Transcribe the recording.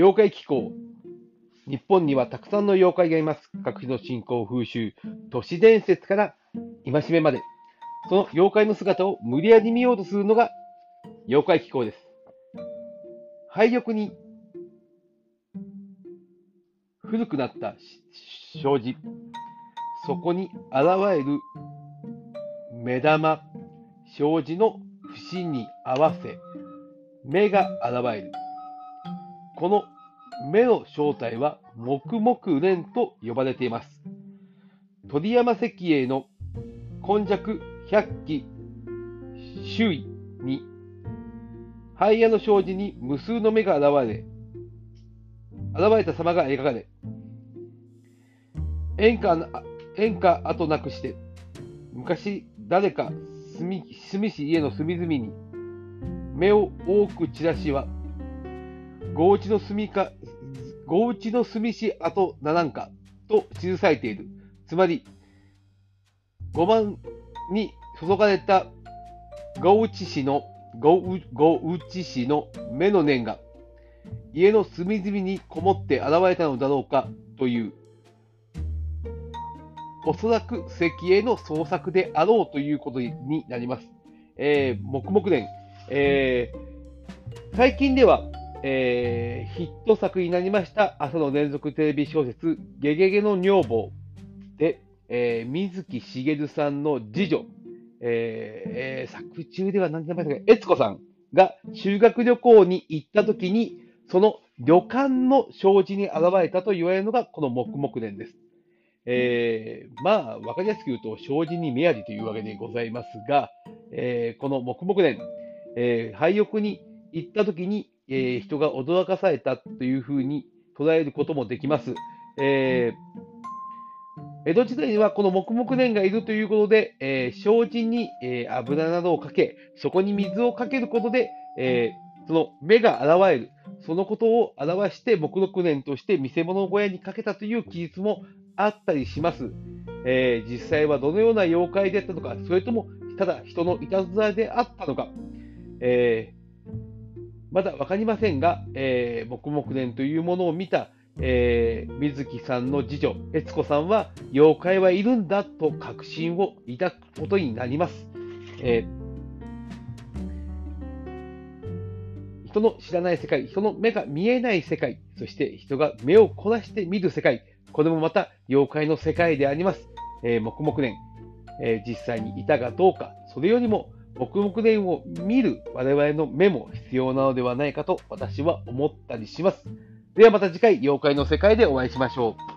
妖怪機構。日本にはたくさんの妖怪がいます。各地の信仰風習、都市伝説から戒めまで。その妖怪の姿を無理やり見ようとするのが妖怪機構です。廃玉に古くなった障子、そこに現れる目玉、障子の節に合わせ、目が現れる。この目の正体は黙々蓮と呼ばれています。鳥山石英の今弱百鬼周囲に、灰屋の障子に無数の目が現れ、現れた様が描かれ、演歌演歌後なくして、昔誰か住みし家の隅々に目を多く散らしは、ごうちの住みか、ごうちの住みし跡ならんかと記されている。つまり、五万に注がれたごうち氏の、ごう、ごうち氏の目の念が、家の隅々にこもって現れたのだろうかというおそらく石英の創作であろうということになります。えー、黙々伝。えー、最近では、えー、ヒット作になりました朝の連続テレビ小説、ゲゲゲの女房で、えー、水木しげるさんの次女、えー、作中では何て名前ですか、悦子さんが修学旅行に行った時に、その旅館の障子に現れたと言われるのがこの黙々伝です。えー、まあ、わかりやすく言うと、障子に目ありというわけでございますが、えー、この黙々伝、えー、廃屋に行った時に、えー、人が驚かされたというふうに捉えることもできます。えー、江戸時代にはこの黙々伝がいるということで、えー、障子に、えー、油などをかけ、そこに水をかけることで、えー、その目が現れる、そのことを表して黙々伝として見せ物小屋にかけたという記述もあったりします。えー、実際はどのような妖怪であったのか、それともただ人のいたずらであったのか、えー、まだ分かりませんが、えー、黙々伝というものを見た、えー、水木さんの次女、悦子さんは、妖怪はいるんだと確信を抱くことになります。えー人の知らない世界、人の目が見えない世界、そして人が目を凝らして見る世界、これもまた妖怪の世界であります。えー、黙々念、えー、実際にいたかどうか、それよりも黙々でを見る我々の目も必要なのではないかと私は思ったりします。ではまた次回、妖怪の世界でお会いしましょう。